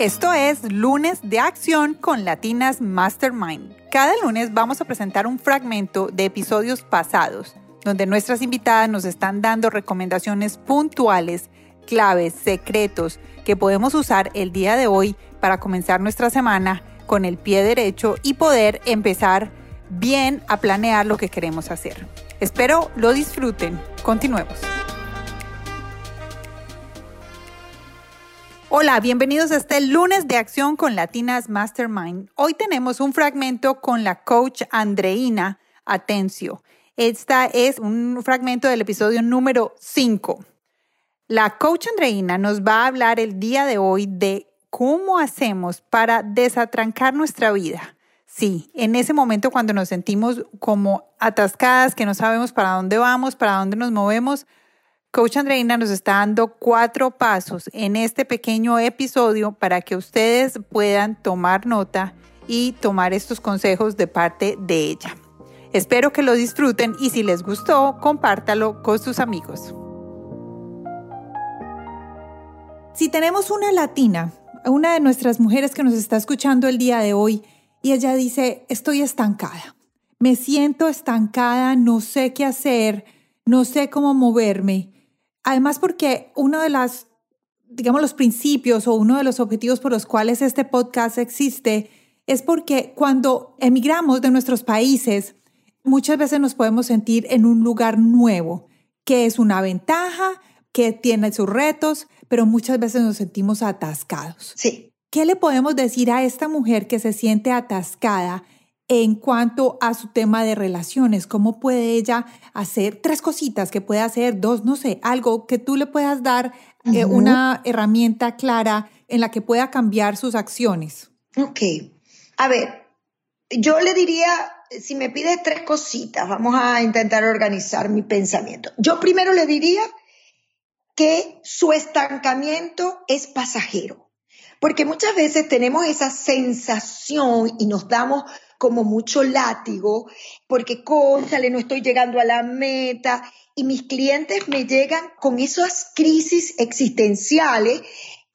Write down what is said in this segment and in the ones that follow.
Esto es Lunes de Acción con Latinas Mastermind. Cada lunes vamos a presentar un fragmento de episodios pasados, donde nuestras invitadas nos están dando recomendaciones puntuales, claves, secretos que podemos usar el día de hoy para comenzar nuestra semana con el pie derecho y poder empezar bien a planear lo que queremos hacer. Espero lo disfruten. Continuemos. Hola, bienvenidos a este lunes de acción con Latinas Mastermind. Hoy tenemos un fragmento con la coach Andreina Atencio. Esta es un fragmento del episodio número 5. La coach Andreina nos va a hablar el día de hoy de cómo hacemos para desatrancar nuestra vida. Sí, en ese momento cuando nos sentimos como atascadas, que no sabemos para dónde vamos, para dónde nos movemos, Coach Andreina nos está dando cuatro pasos en este pequeño episodio para que ustedes puedan tomar nota y tomar estos consejos de parte de ella. Espero que lo disfruten y si les gustó, compártalo con sus amigos. Si tenemos una latina, una de nuestras mujeres que nos está escuchando el día de hoy, y ella dice, estoy estancada, me siento estancada, no sé qué hacer, no sé cómo moverme Además, porque uno de las, digamos, los principios o uno de los objetivos por los cuales este podcast existe es porque cuando emigramos de nuestros países, muchas veces nos podemos sentir en un lugar nuevo, que es una ventaja, que tiene sus retos, pero muchas veces nos sentimos atascados. Sí. ¿Qué le podemos decir a esta mujer que se siente atascada en cuanto a su tema de relaciones, cómo puede ella hacer tres cositas que puede hacer, dos, no sé, algo que tú le puedas dar eh, una herramienta clara en la que pueda cambiar sus acciones. Ok. A ver, yo le diría, si me pide tres cositas, vamos a intentar organizar mi pensamiento. Yo primero le diría que su estancamiento es pasajero, porque muchas veces tenemos esa sensación y nos damos como mucho látigo, porque, cónchale, no estoy llegando a la meta. Y mis clientes me llegan con esas crisis existenciales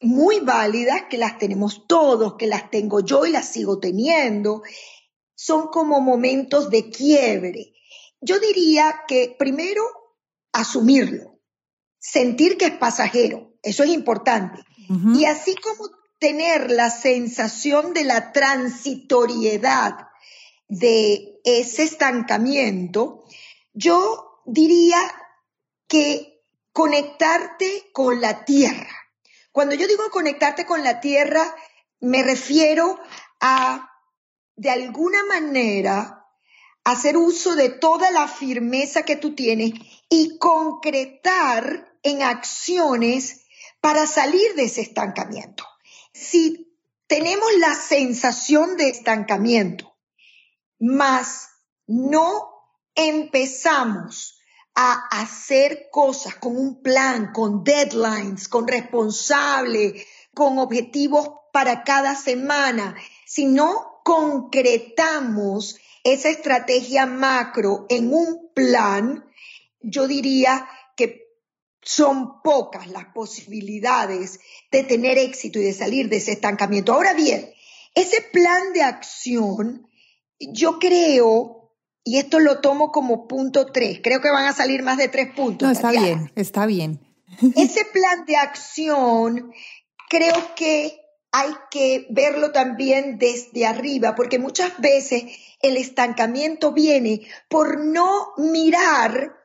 muy válidas, que las tenemos todos, que las tengo yo y las sigo teniendo. Son como momentos de quiebre. Yo diría que primero, asumirlo, sentir que es pasajero, eso es importante. Y así como tener la sensación de la transitoriedad de ese estancamiento, yo diría que conectarte con la tierra. Cuando yo digo conectarte con la tierra, me refiero a, de alguna manera, hacer uso de toda la firmeza que tú tienes y concretar en acciones para salir de ese estancamiento. Si tenemos la sensación de estancamiento, mas no empezamos a hacer cosas con un plan, con deadlines, con responsable, con objetivos para cada semana, si no concretamos esa estrategia macro en un plan, yo diría que son pocas las posibilidades de tener éxito y de salir de ese estancamiento. Ahora bien, ese plan de acción yo creo, y esto lo tomo como punto tres, creo que van a salir más de tres puntos. No, está bien, está bien. Ese plan de acción creo que hay que verlo también desde arriba, porque muchas veces el estancamiento viene por no mirar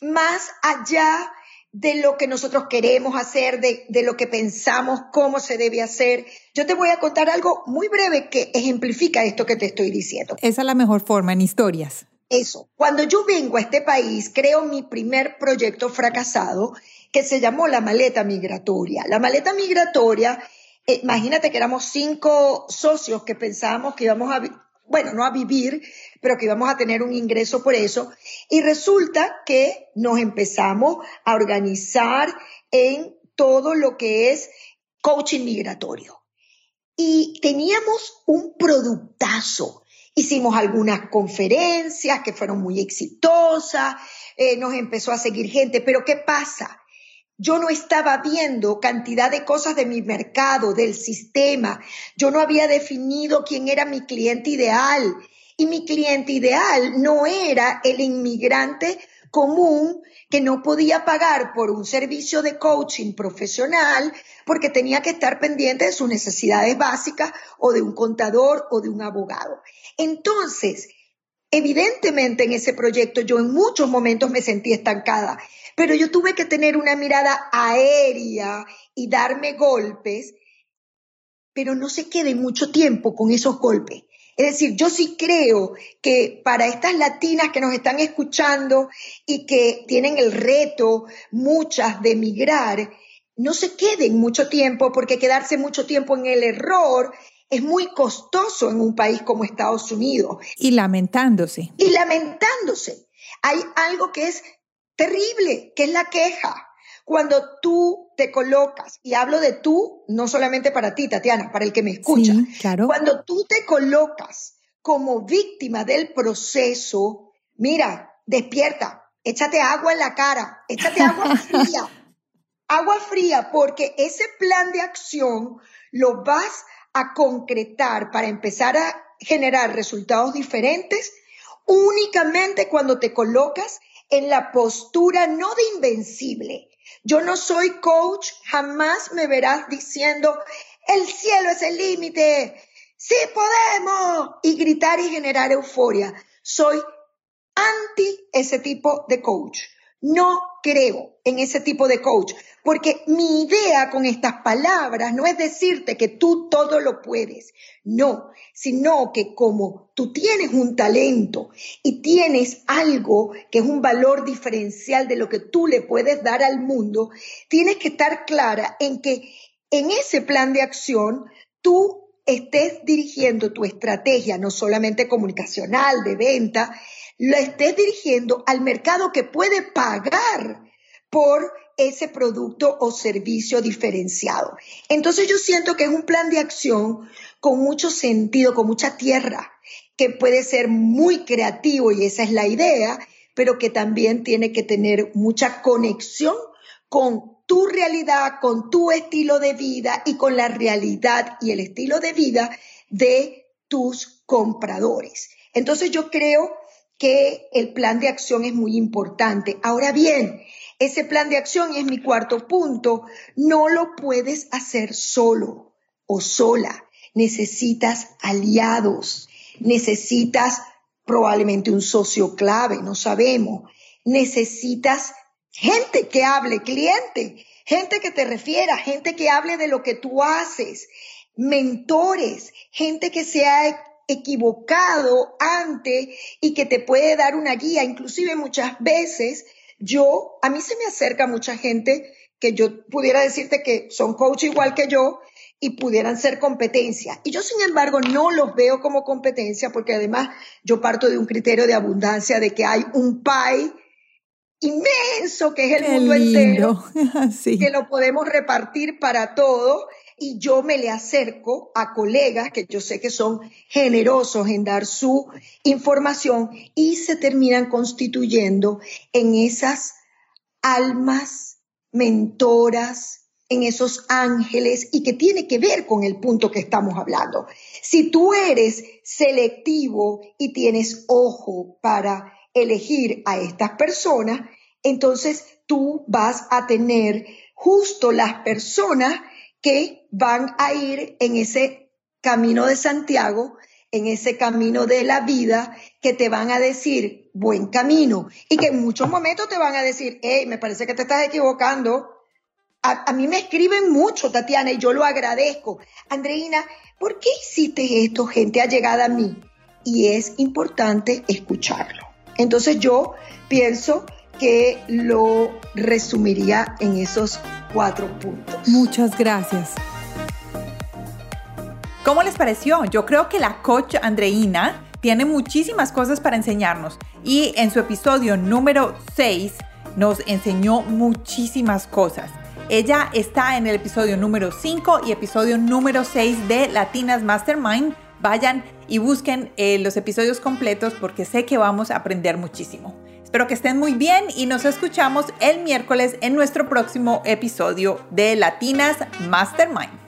más allá de lo que nosotros queremos hacer, de, de, lo que pensamos, cómo se debe hacer. Yo te voy a contar algo muy breve que ejemplifica esto que te estoy diciendo. Esa es la mejor forma en historias. Eso. Cuando yo vengo a este país, creo mi primer proyecto fracasado que se llamó la maleta migratoria. La maleta migratoria, eh, imagínate que éramos cinco socios que pensábamos que íbamos a bueno, no a vivir, pero que íbamos a tener un ingreso por eso. Y resulta que nos empezamos a organizar en todo lo que es coaching migratorio. Y teníamos un productazo. Hicimos algunas conferencias que fueron muy exitosas, eh, nos empezó a seguir gente, pero ¿qué pasa? Yo no estaba viendo cantidad de cosas de mi mercado, del sistema. Yo no había definido quién era mi cliente ideal. Y mi cliente ideal no era el inmigrante común que no podía pagar por un servicio de coaching profesional porque tenía que estar pendiente de sus necesidades básicas o de un contador o de un abogado. Entonces, evidentemente en ese proyecto yo en muchos momentos me sentí estancada pero yo tuve que tener una mirada aérea y darme golpes, pero no se quede mucho tiempo con esos golpes. Es decir, yo sí creo que para estas latinas que nos están escuchando y que tienen el reto, muchas, de emigrar, no se queden mucho tiempo porque quedarse mucho tiempo en el error es muy costoso en un país como Estados Unidos. Y lamentándose. Y lamentándose. Hay algo que es terrible, que es la queja. Cuando tú te colocas, y hablo de tú, no solamente para ti, Tatiana, para el que me escucha, claro. cuando tú te colocas como víctima del proceso, mira, despierta, échate agua en la cara, échate agua fría, agua fría, porque ese plan de acción lo vas a concretar para empezar a generar resultados diferentes únicamente cuando te colocas en la postura no de invencible. Yo no soy coach, jamás me verás diciendo, el cielo es el límite, sí podemos, y gritar y generar euforia. Soy anti ese tipo de coach. No creo en ese tipo de coach, porque mi idea con estas palabras no es decirte que tú todo lo puedes, no, sino que como tú tienes un talento y tienes algo que es un valor diferencial de lo que tú le puedes dar al mundo, tienes que estar clara en que en ese plan de acción tú estés dirigiendo tu estrategia, no solamente comunicacional, de venta, lo estés dirigiendo al mercado que puede pagar por ese producto o servicio diferenciado. Entonces yo siento que es un plan de acción con mucho sentido, con mucha tierra, que puede ser muy creativo y esa es la idea, pero que también tiene que tener mucha conexión con tu realidad, con tu estilo de vida y con la realidad y el estilo de vida de tus compradores. Entonces yo creo que el plan de acción es muy importante. Ahora bien, ese plan de acción, y es mi cuarto punto, no lo puedes hacer solo o sola. Necesitas aliados, necesitas probablemente un socio clave, no sabemos. Necesitas gente que hable, cliente, gente que te refiera, gente que hable de lo que tú haces, mentores, gente que sea equivocado antes y que te puede dar una guía. Inclusive muchas veces yo, a mí se me acerca mucha gente que yo pudiera decirte que son coach igual que yo y pudieran ser competencia. Y yo, sin embargo, no los veo como competencia porque además yo parto de un criterio de abundancia de que hay un pie inmenso que es el mundo entero, que lo podemos repartir para todos y yo me le acerco a colegas que yo sé que son generosos en dar su información y se terminan constituyendo en esas almas mentoras, en esos ángeles y que tiene que ver con el punto que estamos hablando. Si tú eres selectivo y tienes ojo para elegir a estas personas, entonces tú vas a tener justo las personas que van a ir en ese camino de Santiago, en ese camino de la vida, que te van a decir buen camino y que en muchos momentos te van a decir, hey, me parece que te estás equivocando. A, mí me escriben mucho, Tatiana, y yo lo agradezco. Andreina, ¿por qué hiciste esto? Gente ha llegado a mí y es importante escucharlo. Entonces yo pienso que lo resumiría en esos cuatro puntos. Muchas gracias. ¿Cómo les pareció? Yo creo que la coach Andreina tiene muchísimas cosas para enseñarnos y en su episodio número 6 nos enseñó muchísimas cosas. Ella está en el episodio número 5 y episodio número 6 de Latinas Mastermind. Vayan y busquen eh, los episodios completos porque sé que vamos a aprender muchísimo. Espero que estén muy bien y nos escuchamos el miércoles en nuestro próximo episodio de Latinas Mastermind.